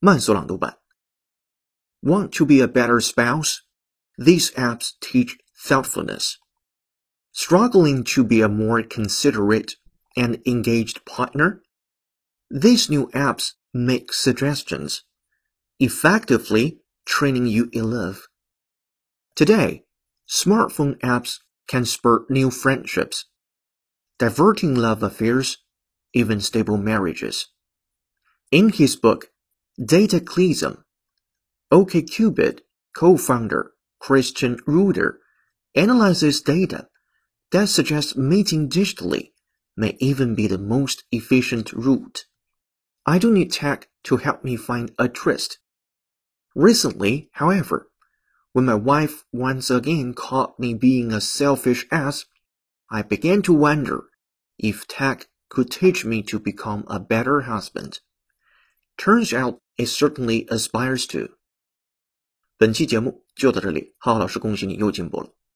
慢速朗读版。Want to be a better spouse? These apps teach thoughtfulness. Struggling to be a more considerate and engaged partner? These new apps make suggestions, effectively training you in love. Today, smartphone apps can spur new friendships, diverting love affairs, even stable marriages. In his book, Dataclysm, OkCupid co-founder Christian Rudder analyzes data that suggests meeting digitally may even be the most efficient route. I don't need tech to help me find a tryst. Recently, however, when my wife once again caught me being a selfish ass, I began to wonder if tech could teach me to become a better husband. Turns out it certainly aspires to. 本期节目就到这里，浩浩老师恭喜你又进步了。